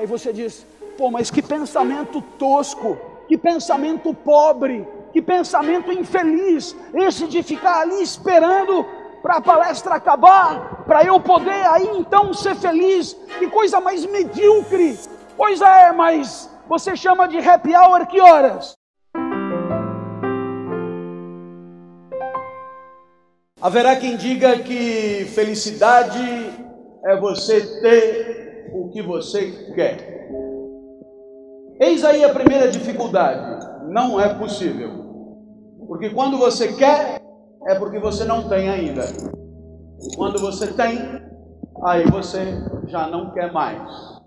Aí você diz: pô, mas que pensamento tosco, que pensamento pobre, que pensamento infeliz, esse de ficar ali esperando para a palestra acabar, para eu poder aí então ser feliz. Que coisa mais medíocre. Pois é, mas você chama de happy hour que horas? Haverá quem diga que felicidade é você ter o que você quer. Eis aí a primeira dificuldade: não é possível. Porque quando você quer, é porque você não tem ainda. E quando você tem, aí você já não quer mais.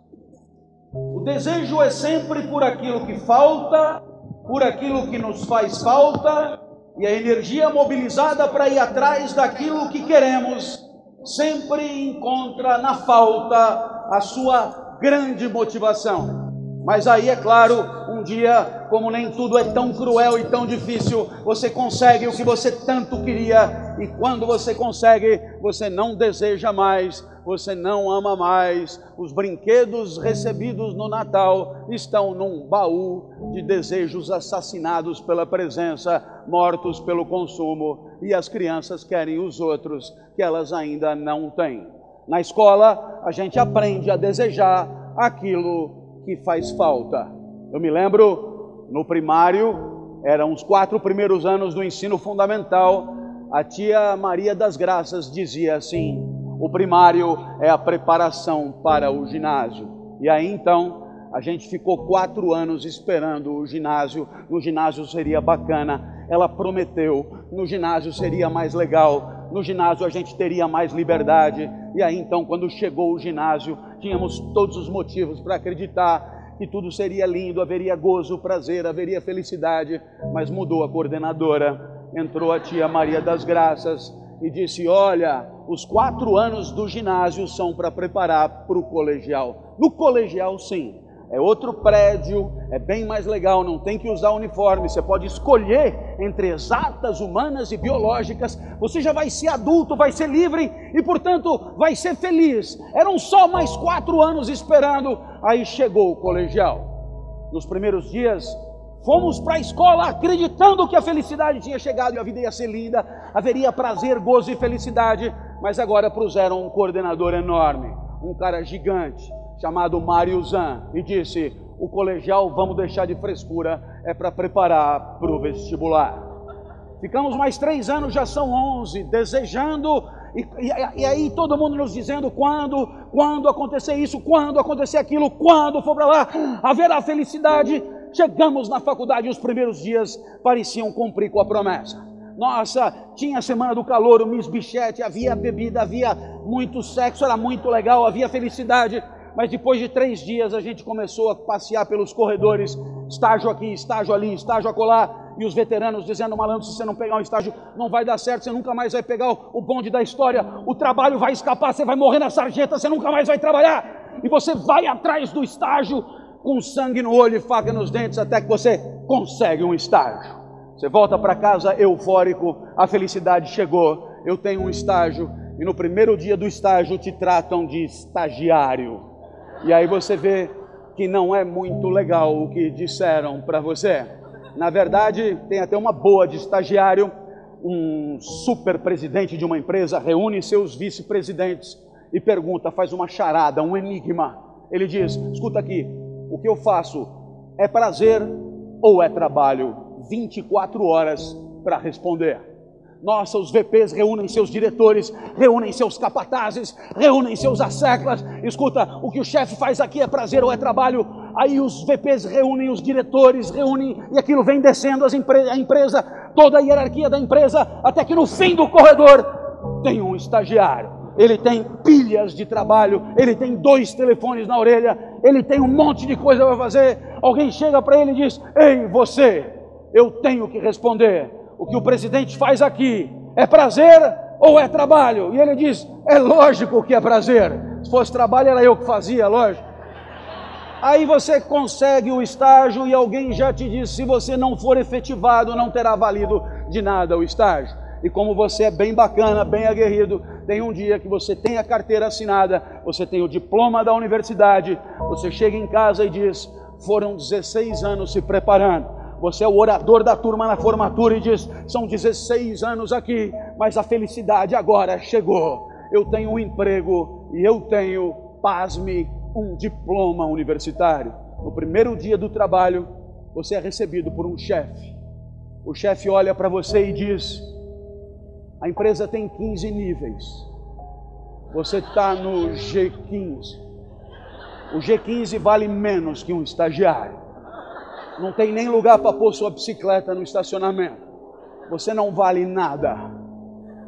O desejo é sempre por aquilo que falta, por aquilo que nos faz falta, e a energia mobilizada para ir atrás daquilo que queremos sempre encontra na falta a sua grande motivação. Mas aí, é claro, um dia, como nem tudo é tão cruel e tão difícil, você consegue o que você tanto queria, e quando você consegue, você não deseja mais, você não ama mais. Os brinquedos recebidos no Natal estão num baú de desejos assassinados pela presença, mortos pelo consumo, e as crianças querem os outros que elas ainda não têm. Na escola, a gente aprende a desejar aquilo que faz falta. Eu me lembro, no primário, eram os quatro primeiros anos do ensino fundamental, a tia Maria das Graças dizia assim: o primário é a preparação para o ginásio. E aí então, a gente ficou quatro anos esperando o ginásio, no ginásio seria bacana. Ela prometeu, no ginásio seria mais legal, no ginásio a gente teria mais liberdade. E aí então, quando chegou o ginásio, tínhamos todos os motivos para acreditar que tudo seria lindo, haveria gozo, prazer, haveria felicidade, mas mudou a coordenadora. Entrou a tia Maria das Graças e disse: Olha, os quatro anos do ginásio são para preparar para o colegial. No colegial, sim, é outro prédio, é bem mais legal, não tem que usar uniforme, você pode escolher entre exatas, humanas e biológicas, você já vai ser adulto, vai ser livre e, portanto, vai ser feliz. Eram só mais quatro anos esperando, aí chegou o colegial. Nos primeiros dias, fomos para a escola acreditando que a felicidade tinha chegado e a vida ia ser linda, haveria prazer, gozo e felicidade, mas agora puseram um coordenador enorme, um cara gigante chamado Mário Zan e disse: o colegial vamos deixar de frescura, é para preparar para o vestibular. Ficamos mais três anos, já são onze, desejando, e, e, e, aí todo mundo nos dizendo quando, quando acontecer isso, quando acontecer aquilo, quando for para lá, haverá felicidade. Chegamos na faculdade, os primeiros dias pareciam cumprir com a promessa. Nossa, tinha a semana do calor, o Miss Bichette, havia bebida, havia muito sexo, era muito legal, havia felicidade mas depois de três dias a gente começou a passear pelos corredores, estágio aqui, estágio ali, estágio acolá, e os veteranos dizendo, malandro, se você não pegar um estágio, não vai dar certo, você nunca mais vai pegar o bonde da história, o trabalho vai escapar, você vai morrer na sarjeta, você nunca mais vai trabalhar, e você vai atrás do estágio com sangue no olho e faca nos dentes, até que você consegue um estágio. Você volta para casa eufórico, a felicidade chegou, eu tenho um estágio, e no primeiro dia do estágio te tratam de estagiário. E aí você vê que não é muito legal o que disseram para você. Na verdade, tem até uma boa de estagiário, um super presidente de uma empresa reúne seus vice-presidentes e pergunta, faz uma charada, um enigma. Ele diz: escuta aqui, o que eu faço é prazer ou é trabalho? 24 horas para responder. Nossa, os VPs reúnem seus diretores, reúnem seus capatazes, reúnem seus asseclas. Escuta, o que o chefe faz aqui é prazer ou é trabalho? Aí os VPs reúnem os diretores, reúnem, e aquilo vem descendo empre a empresa, toda a hierarquia da empresa, até que no fim do corredor tem um estagiário. Ele tem pilhas de trabalho, ele tem dois telefones na orelha, ele tem um monte de coisa para fazer. Alguém chega para ele e diz: Ei, você, eu tenho que responder o que o presidente faz aqui é prazer ou é trabalho? E ele diz: é lógico que é prazer. Se fosse trabalho, era eu que fazia, lógico. Aí você consegue o estágio e alguém já te diz: se você não for efetivado, não terá valido de nada o estágio. E como você é bem bacana, bem aguerrido, tem um dia que você tem a carteira assinada, você tem o diploma da universidade, você chega em casa e diz: foram 16 anos se preparando. Você é o orador da turma na formatura e diz: são 16 anos aqui, mas a felicidade agora chegou. Eu tenho um emprego e eu tenho, pasme, um diploma universitário. No primeiro dia do trabalho, você é recebido por um chefe. O chefe olha para você e diz: a empresa tem 15 níveis. Você está no G15. O G15 vale menos que um estagiário. Não tem nem lugar para pôr sua bicicleta no estacionamento. Você não vale nada.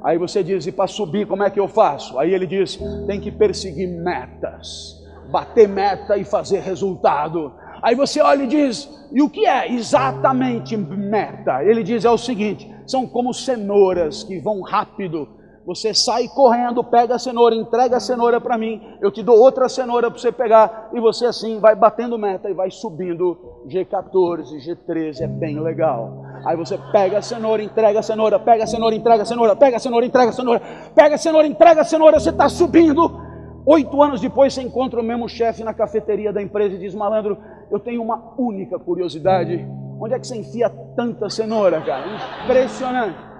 Aí você diz: e para subir, como é que eu faço? Aí ele diz: tem que perseguir metas, bater meta e fazer resultado. Aí você olha e diz: e o que é exatamente meta? Ele diz: é o seguinte: são como cenouras que vão rápido você sai correndo, pega a cenoura, entrega a cenoura para mim, eu te dou outra cenoura para você pegar, e você assim vai batendo meta e vai subindo G14, G13, é bem legal. Aí você pega a cenoura, entrega a cenoura, pega a cenoura, entrega a cenoura, pega a cenoura, entrega a cenoura, pega a cenoura, entrega a cenoura, você está subindo. Oito anos depois você encontra o mesmo chefe na cafeteria da empresa e diz: Malandro, eu tenho uma única curiosidade. Onde é que você enfia tanta cenoura, cara? Impressionante.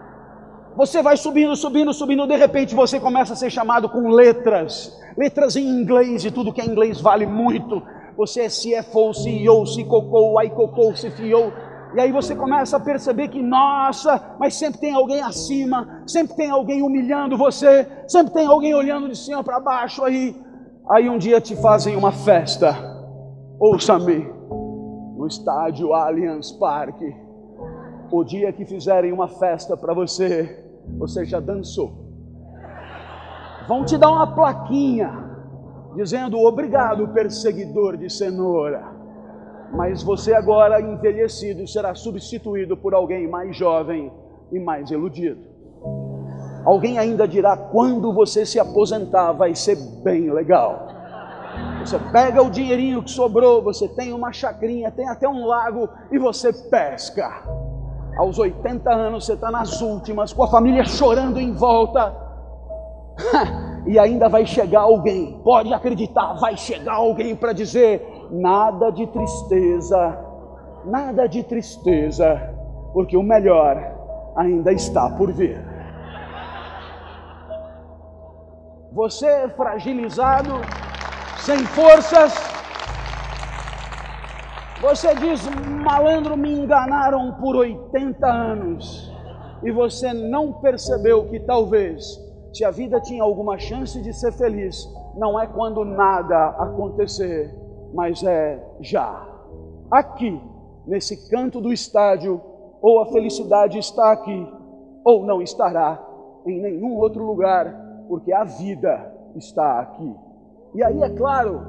Você vai subindo, subindo, subindo, de repente você começa a ser chamado com letras, letras em inglês, e tudo que é inglês vale muito. Você é CFO, CEO, CCOCO, ICOCO, CFO, e aí você começa a perceber que, nossa, mas sempre tem alguém acima, sempre tem alguém humilhando você, sempre tem alguém olhando de cima para baixo aí. Aí um dia te fazem uma festa, ouça-me, no estádio Allianz Parque. O dia que fizerem uma festa para você, você já dançou. Vão te dar uma plaquinha dizendo obrigado, perseguidor de cenoura. Mas você agora envelhecido será substituído por alguém mais jovem e mais iludido. Alguém ainda dirá quando você se aposentar vai ser bem legal. Você pega o dinheirinho que sobrou, você tem uma chacrinha, tem até um lago e você pesca aos 80 anos você está nas últimas, com a família chorando em volta, e ainda vai chegar alguém, pode acreditar, vai chegar alguém para dizer: nada de tristeza, nada de tristeza, porque o melhor ainda está por vir. Você fragilizado, sem forças, você diz, malandro, me enganaram por 80 anos. E você não percebeu que talvez, se a vida tinha alguma chance de ser feliz, não é quando nada acontecer, mas é já. Aqui, nesse canto do estádio, ou a felicidade está aqui, ou não estará em nenhum outro lugar, porque a vida está aqui. E aí, é claro,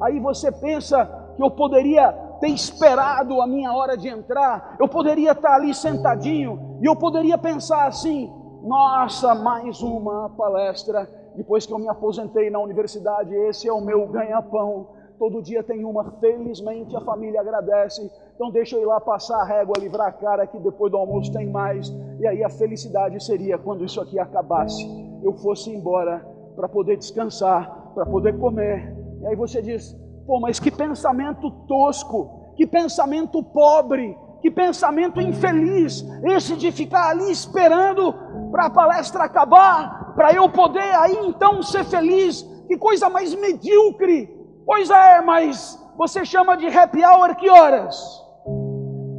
aí você pensa que eu poderia ter esperado a minha hora de entrar, eu poderia estar ali sentadinho e eu poderia pensar assim: nossa, mais uma palestra. Depois que eu me aposentei na universidade, esse é o meu ganha-pão. Todo dia tem uma, felizmente a família agradece. Então deixa eu ir lá passar a régua, livrar a cara, que depois do almoço tem mais. E aí a felicidade seria quando isso aqui acabasse, eu fosse embora para poder descansar, para poder comer. E aí você diz: Pô, mas que pensamento tosco, que pensamento pobre, que pensamento infeliz, esse de ficar ali esperando para a palestra acabar, para eu poder aí então ser feliz. Que coisa mais medíocre. Pois é, mas você chama de happy hour que horas?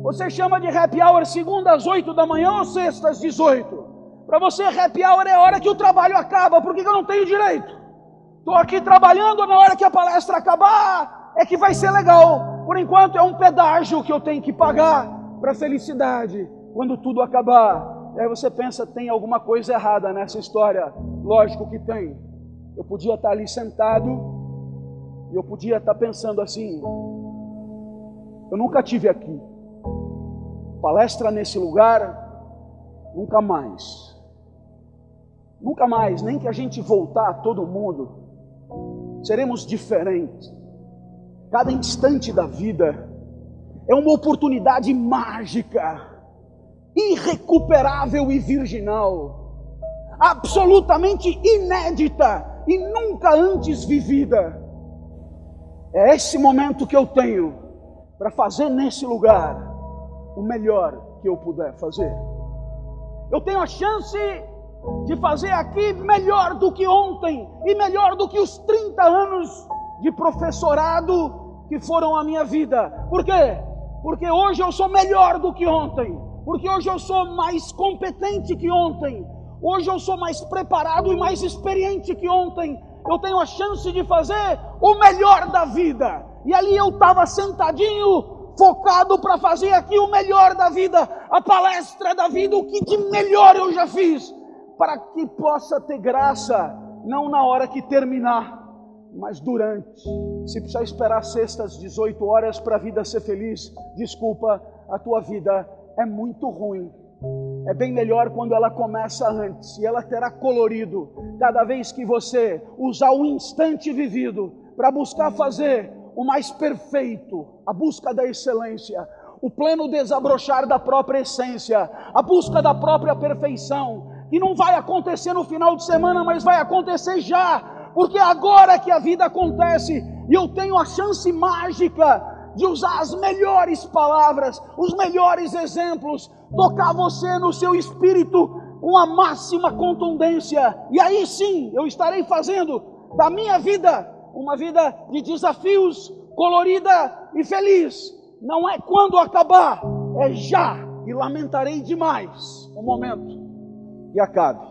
Você chama de happy hour segunda às oito da manhã ou sexta às dezoito? Para você, happy hour é a hora que o trabalho acaba, por que eu não tenho direito? Estou aqui trabalhando, na hora que a palestra acabar, é que vai ser legal. Por enquanto é um pedágio que eu tenho que pagar para a felicidade. Quando tudo acabar, aí você pensa, tem alguma coisa errada nessa história. Lógico que tem. Eu podia estar ali sentado e eu podia estar pensando assim: eu nunca tive aqui. Palestra nesse lugar, nunca mais. Nunca mais, nem que a gente voltar todo mundo seremos diferentes. Cada instante da vida é uma oportunidade mágica irrecuperável e virginal, absolutamente inédita e nunca antes vivida. É esse momento que eu tenho para fazer nesse lugar o melhor que eu puder fazer. Eu tenho a chance de fazer aqui melhor do que ontem e melhor do que os 30 anos de professorado que foram a minha vida. Por quê? Porque hoje eu sou melhor do que ontem. Porque hoje eu sou mais competente que ontem. Hoje eu sou mais preparado e mais experiente que ontem. Eu tenho a chance de fazer o melhor da vida. E ali eu estava sentadinho, focado para fazer aqui o melhor da vida, a palestra da vida, o que de melhor eu já fiz, para que possa ter graça, não na hora que terminar, mas durante. Se precisar esperar sextas 18 horas para a vida ser feliz, desculpa, a tua vida é muito ruim. É bem melhor quando ela começa antes e ela terá colorido cada vez que você usar o instante vivido para buscar fazer o mais perfeito, a busca da excelência, o pleno desabrochar da própria essência, a busca da própria perfeição, que não vai acontecer no final de semana, mas vai acontecer já, porque é agora que a vida acontece. E eu tenho a chance mágica de usar as melhores palavras, os melhores exemplos, tocar você no seu espírito com a máxima contundência, e aí sim eu estarei fazendo da minha vida uma vida de desafios, colorida e feliz. Não é quando acabar, é já, e lamentarei demais o momento que acabe.